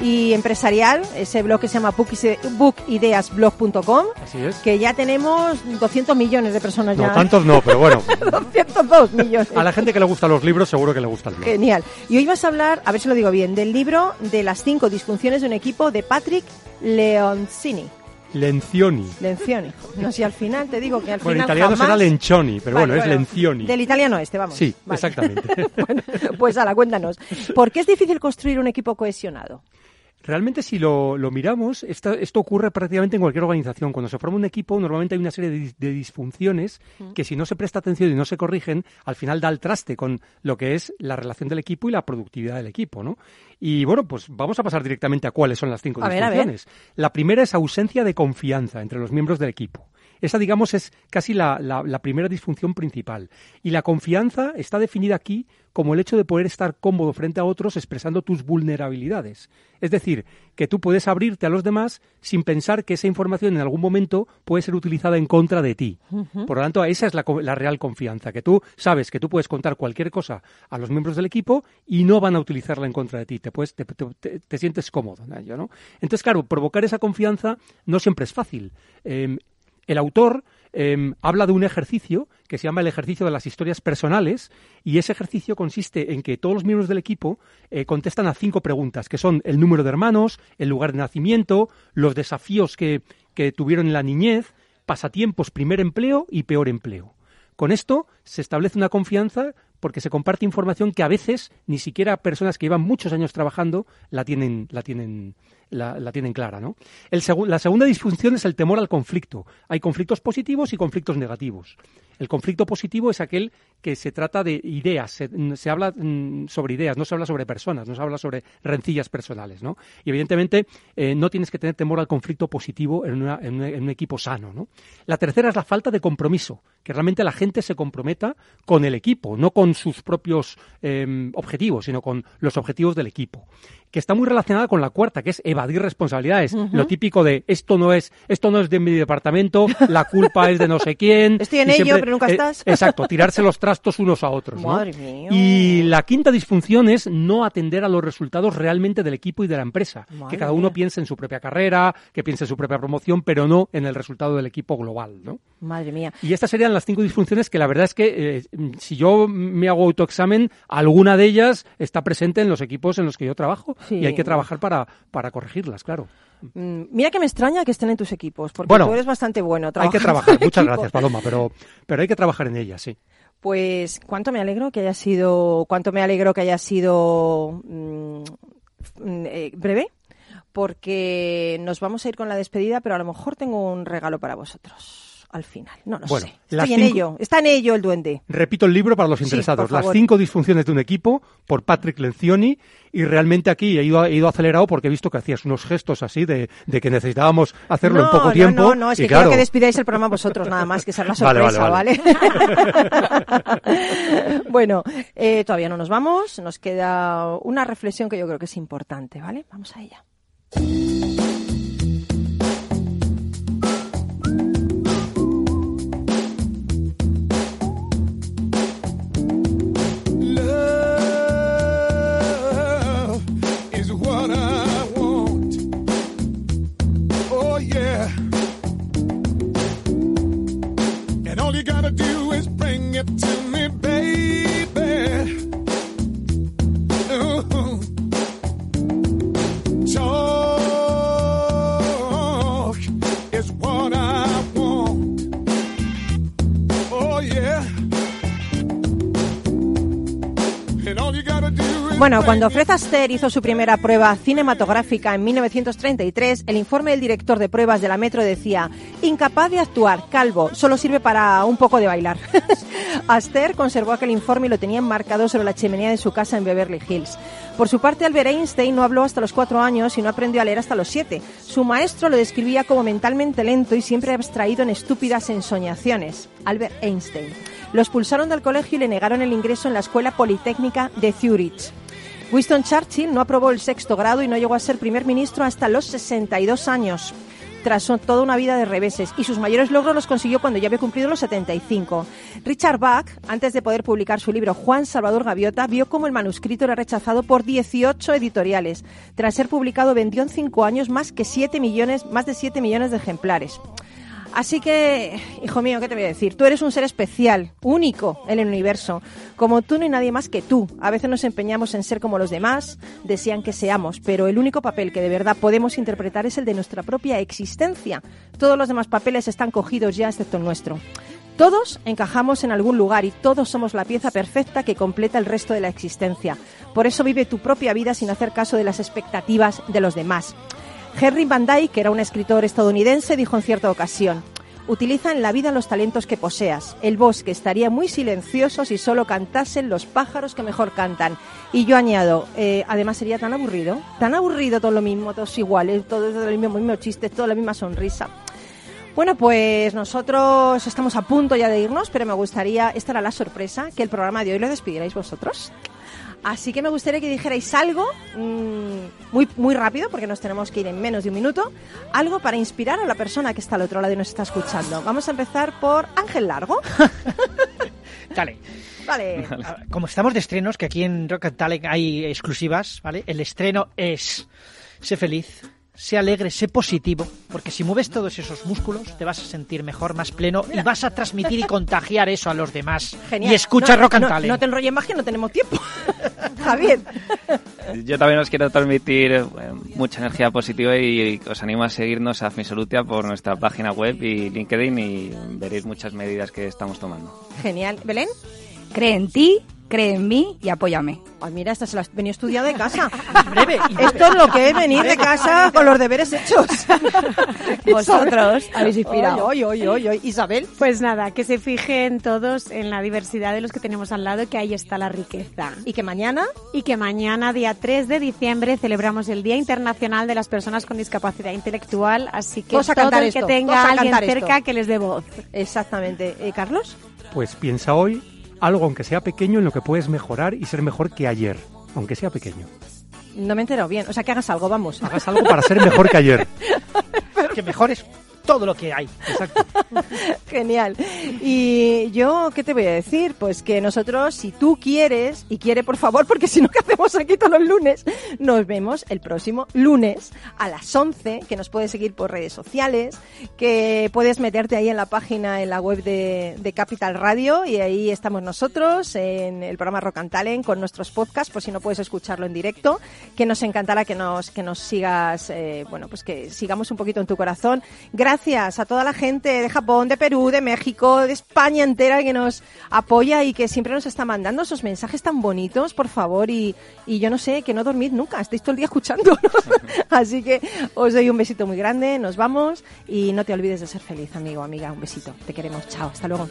y empresarial, ese blog que se llama bookideasblog.com, que ya tenemos 200 millones de personas No, ya. tantos no, pero bueno. 202 millones. A la gente que le gustan los libros seguro que le gusta el blog. Genial. Y hoy vas a hablar, a ver si lo digo bien, del libro de las cinco disfunciones de un equipo de Patrick Leoncini. Lencioni. Lencioni. No sé, al final te digo que al Bueno, en final italiano jamás... será Lencioni, pero Vale, bueno, es Lencioni. Del italiano este, vamos. Sí, Vale. exactamente. Pues ala, cuéntanos. ¿Por qué es difícil construir un equipo cohesionado? Realmente, si lo, lo miramos, esto, esto ocurre prácticamente en cualquier organización. Cuando se forma un equipo, normalmente hay una serie de, dis- de disfunciones que si no se presta atención y no se corrigen, al final da el traste con lo que es la relación del equipo y la productividad del equipo, ¿no? Y bueno, pues vamos a pasar directamente a cuáles son las cinco A ver, a ver. disfunciones. La primera es ausencia de confianza entre los miembros del equipo. Esa, digamos, es casi la, la- la primera disfunción principal. Y la confianza está definida aquí como el hecho de poder estar cómodo frente a otros expresando tus vulnerabilidades. Es decir, que tú puedes abrirte a los demás sin pensar que esa información en algún momento puede ser utilizada en contra de ti. Por lo tanto, esa es la, real confianza, que tú sabes que tú puedes contar cualquier cosa a los miembros del equipo y no van a utilizarla en contra de ti. Te, puedes, te, te- te- te sientes cómodo en ello, ¿no? Entonces, claro, provocar esa confianza no siempre es fácil. Eh, el autor eh, habla de un ejercicio que se llama el ejercicio de las historias personales y ese ejercicio consiste en que todos los miembros del equipo eh, contestan a cinco preguntas, que son el número de hermanos, el lugar de nacimiento, los desafíos que, que tuvieron en la niñez, pasatiempos, primer empleo y peor empleo. Con esto se establece una confianza porque se comparte información que a veces ni siquiera personas que llevan muchos años trabajando la tienen, la tienen, la, tienen clara. ¿no? La segunda disfunción es el temor al conflicto. Hay conflictos positivos y conflictos negativos. El conflicto positivo es aquel que se trata de ideas, se, habla mm, sobre ideas, no se habla sobre personas, no se habla sobre rencillas personales. ¿no? Y evidentemente eh, no tienes que tener temor al conflicto positivo en, un- equipo sano. ¿no? La tercera es la falta de compromiso, que realmente la gente se comprometa con el equipo, no con sus propios eh, objetivos, sino con los objetivos del equipo. Que está muy relacionada con la cuarta, que es evadir responsabilidades. Lo típico de esto no es, esto no es de mi departamento, la culpa es de no sé quién. Estoy en ello, pero nunca estás. Exacto, tirarse los trastos unos a otros. ¿no? Madre mía. Y la quinta disfunción es no atender a los resultados realmente del equipo y de la empresa. Madre que cada uno mía. piense en su propia carrera, que piense en su propia promoción, pero no en el resultado del equipo global. ¿no? Madre mía. Y estas serían las cinco disfunciones que la verdad es que eh, si yo me hago autoexamen, alguna de ellas está presente en los equipos en los que yo trabajo Sí. y hay que trabajar para, para corregirlas, claro. Mm, Mira que me extraña que estén en tus equipos, porque Bueno, tú eres bastante bueno. Hay que trabajar, muchas equipo. gracias Paloma, pero, pero hay que trabajar en ellas, sí. Pues cuánto me alegro que haya sido, cuánto me alegro que haya sido mm, mm, eh, breve, porque nos vamos a ir con la despedida, pero a lo mejor tengo un regalo para vosotros al final. No lo Bueno, sé. Estoy en cinco- ello. Está en ello el duende. Repito el libro para los interesados, Las cinco disfunciones de un equipo, por Patrick Lencioni, y realmente aquí he ido, he ido acelerado porque he visto que hacías unos gestos así de, de que necesitábamos hacerlo en poco no, tiempo. No, no, es que claro, quiero que despidáis el programa vosotros nada más, que es la Vale, sorpresa, vale, ¿vale? bueno, eh, todavía no nos vamos, nos queda una reflexión que yo creo que es importante, ¿vale? Vamos a ella. Bueno, cuando Fred Astaire hizo su primera prueba cinematográfica en 1933, el informe del director de pruebas de la Metro decía, incapaz de actuar, calvo, solo sirve para un poco de bailar. Astaire conservó aquel informe y lo tenía enmarcado sobre la chimenea de su casa en Beverly Hills. Por su parte, Albert Einstein no habló hasta los cuatro años y no aprendió a leer hasta los siete. Su maestro lo describía como mentalmente lento y siempre abstraído en estúpidas ensoñaciones. Albert Einstein. Lo expulsaron del colegio y le negaron el ingreso en la Escuela Politécnica de Zurich. Winston Churchill no aprobó el sexto grado y no llegó a ser primer ministro hasta los 62 años, tras toda una vida de reveses, y sus mayores logros los consiguió cuando ya había cumplido los 75. Richard Bach, antes de poder publicar su libro Juan Salvador Gaviota, vio cómo el manuscrito era rechazado por 18 editoriales. Tras ser publicado, vendió en cinco años más, que 7 millones, más de 7 millones de ejemplares. Así que, hijo mío, ¿qué te voy a decir? Tú eres un ser especial, único en el universo. Como tú no hay nadie más que tú. A veces nos empeñamos en ser como los demás, desean que seamos, pero el único papel que de verdad podemos interpretar es el de nuestra propia existencia. Todos los demás papeles están cogidos ya, excepto el nuestro. Todos encajamos en algún lugar y todos somos la pieza perfecta que completa el resto de la existencia. Por eso vive tu propia vida sin hacer caso de las expectativas de los demás. Henry Van Dyke, que era un escritor estadounidense, dijo en cierta ocasión, Utiliza en la vida los talentos que poseas. El bosque estaría muy silencioso si solo cantasen los pájaros que mejor cantan. Y yo añado, eh, además sería tan aburrido, tan aburrido todo lo mismo, todos iguales, todos los mismos chistes, toda la misma sonrisa. Bueno, pues nosotros estamos a punto ya de irnos, pero me gustaría, esta era la sorpresa, que el programa de hoy lo despidierais vosotros. Así que me gustaría que dijerais algo mm, muy, muy rápido, porque nos tenemos que ir en menos de un minuto, algo para inspirar a la persona que está al otro lado y nos está escuchando. Vamos a empezar por Ángel Largo. Dale. Vale. Como estamos de estrenos, que aquí en Rock and Talent hay exclusivas, ¿vale? El estreno es sé feliz, sé alegre, sé positivo, porque si mueves todos esos músculos te vas a sentir mejor, más pleno y vas a transmitir y contagiar eso a los demás. Genial. Y escucha No, Rock and no, Talent. No te enrolles más que no tenemos tiempo. Javier. Yo también os quiero transmitir eh, mucha energía positiva y os animo a seguirnos a Finsolutia por nuestra página web y LinkedIn y veréis muchas medidas que estamos tomando. Genial. ¿Belén? Cree en ti, cree en mí y apóyame. Ay, mira, esta se la has venido estudiada de casa. Breve. Esto es lo que es venir de casa con los deberes hechos. Vosotros habéis inspirado. Oy, oy, oy, oy. Isabel. Pues nada, que se fijen todos en la diversidad de los que tenemos al lado, que ahí está la riqueza. Y que mañana. Y que mañana, día 3 de diciembre, celebramos el Día Internacional de las Personas con Discapacidad Intelectual, así que todo cantar el esto, que tenga a alguien esto. cerca que les dé voz. Exactamente. Eh, ¿Carlos? Pues piensa hoy algo, aunque sea pequeño, en lo que puedes mejorar y ser mejor que ayer, aunque sea pequeño. No me he enterado bien. O sea, que hagas algo, vamos. Hagas algo para ser mejor que ayer. Que mejores todo lo que hay. Genial. Y yo, ¿qué te voy a decir? Pues que nosotros, si tú quieres, y quiere por favor, porque si no, ¿qué hacemos aquí todos los lunes? Nos vemos el próximo lunes a las 11, que nos puedes seguir por redes sociales, que puedes meterte ahí en la página, en la web de, de Capital Radio, y ahí estamos nosotros, en el programa Rock and Talent, con nuestros podcasts, por si no puedes escucharlo en directo, que nos encantará que nos, que nos sigas, eh, bueno, pues que sigamos un poquito en tu corazón. Gracias a toda la gente de Japón, de Perú, de México, de España entera que nos apoya y que siempre nos está mandando esos mensajes tan bonitos, por favor, y, y yo no sé, que no dormid nunca, estáis todo el día escuchando. Así que os doy un besito muy grande, nos vamos y no te olvides de ser feliz, amigo, amiga, un besito. Te queremos, chao, hasta luego.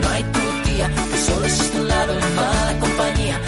no hay tu tía, que solo existe un lado en mala compañía.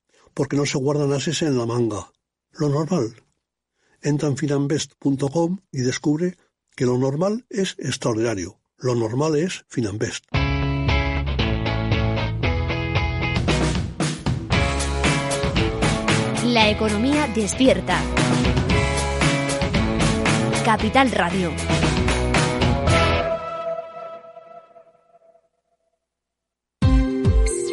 Porque no se guardan ases en la manga. Lo normal. Entra en finanvest.com y descubre que lo normal es extraordinario. Lo normal es Finanvest. La economía despierta. Capital Radio.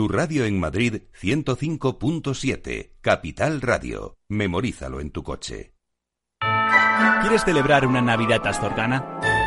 Tu radio en Madrid 105.7, Capital Radio. Memorízalo en tu coche. ¿Quieres celebrar una Navidad astorgana?